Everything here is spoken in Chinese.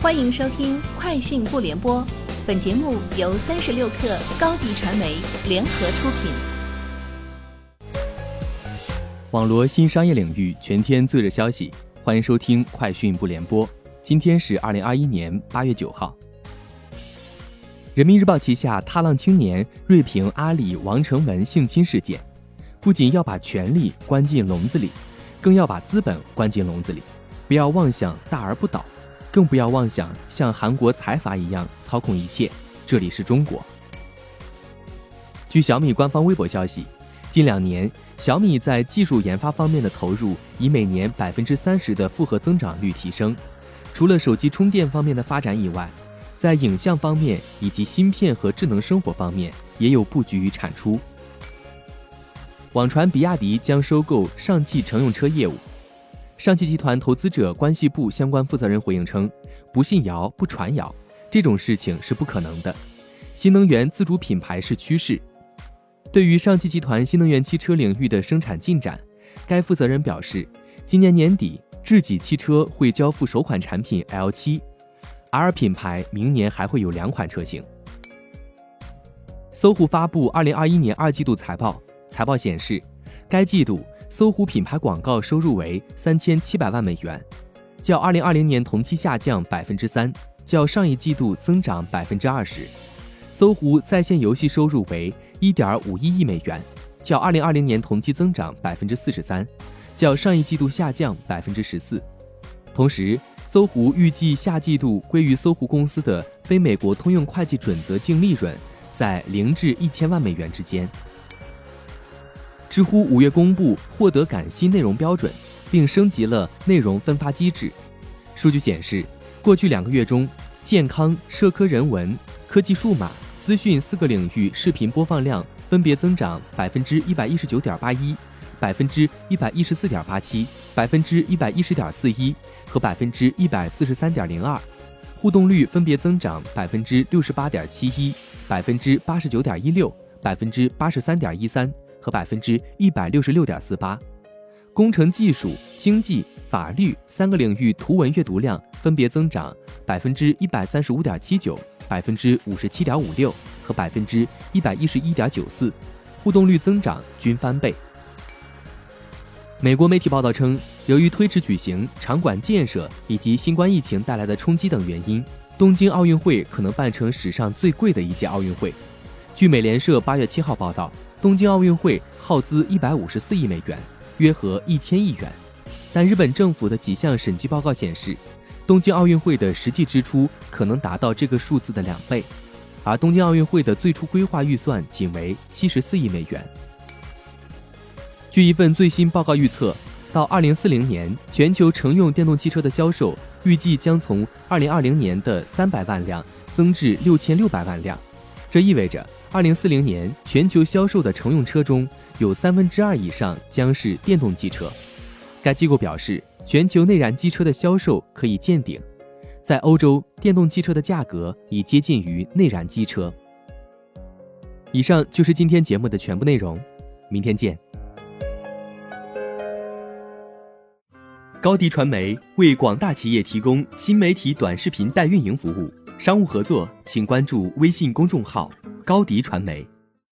欢迎收听《快讯不联播》，本节目由三十六克高低传媒联合出品。网罗新商业领域全天最热消息，欢迎收听《快讯不联播》。今天是二零二一年八月九号。人民日报旗下踏浪青年锐评阿里王成文性侵事件，不仅要把权力关进笼子里，更要把资本关进笼子里，不要妄想大而不倒。更不要妄想像韩国财阀一样操控一切。这里是中国。据小米官方微博消息，近两年小米在技术研发方面的投入以每年百分之三十的复合增长率提升。除了手机充电方面的发展以外，在影像方面以及芯片和智能生活方面也有布局与产出。网传比亚迪将收购上汽乘用车业务。上汽集团投资者关系部相关负责人回应称：“不信谣，不传谣，这种事情是不可能的。新能源自主品牌是趋势。”对于上汽集团新能源汽车领域的生产进展，该负责人表示：“今年年底，智己汽车会交付首款产品 L7，R 品牌明年还会有两款车型。”搜狐发布二零二一年二季度财报，财报显示，该季度。搜狐品牌广告收入为三千七百万美元，较二零二零年同期下降百分之三，较上一季度增长百分之二十。搜狐在线游戏收入为一点五一亿美元，较二零二零年同期增长百分之四十三，较上一季度下降百分之十四。同时，搜狐预计下季度归于搜狐公司的非美国通用会计准则净利润在零至一千万美元之间。知乎五月公布获得感新内容标准，并升级了内容分发机制。数据显示，过去两个月中，健康、社科、人文、科技、数码、资讯四个领域视频播放量分别增长百分之一百一十九点八一、百分之一百一十四点八七、百分之一百一十点四一和百分之一百四十三点零二，互动率分别增长百分之六十八点七一、百分之八十九点一六、百分之八十三点一三。和百分之一百六十六点四八，工程技术、经济、法律三个领域图文阅读量分别增长百分之一百三十五点七九、百分之五十七点五六和百分之一百一十一点九四，互动率增长均翻倍。美国媒体报道称，由于推迟举行、场馆建设以及新冠疫情带来的冲击等原因，东京奥运会可能办成史上最贵的一届奥运会。据美联社八月七号报道。东京奥运会耗资一百五十四亿美元，约合一千亿元，但日本政府的几项审计报告显示，东京奥运会的实际支出可能达到这个数字的两倍，而东京奥运会的最初规划预算仅为七十四亿美元。据一份最新报告预测，到二零四零年，全球乘用电动汽车的销售预计将从二零二零年的三百万辆增至六千六百万辆，这意味着。二零四零年，全球销售的乘用车中有三分之二以上将是电动机车。该机构表示，全球内燃机车的销售可以见顶，在欧洲，电动汽车的价格已接近于内燃机车。以上就是今天节目的全部内容，明天见。高迪传媒为广大企业提供新媒体短视频代运营服务，商务合作请关注微信公众号。高迪传媒。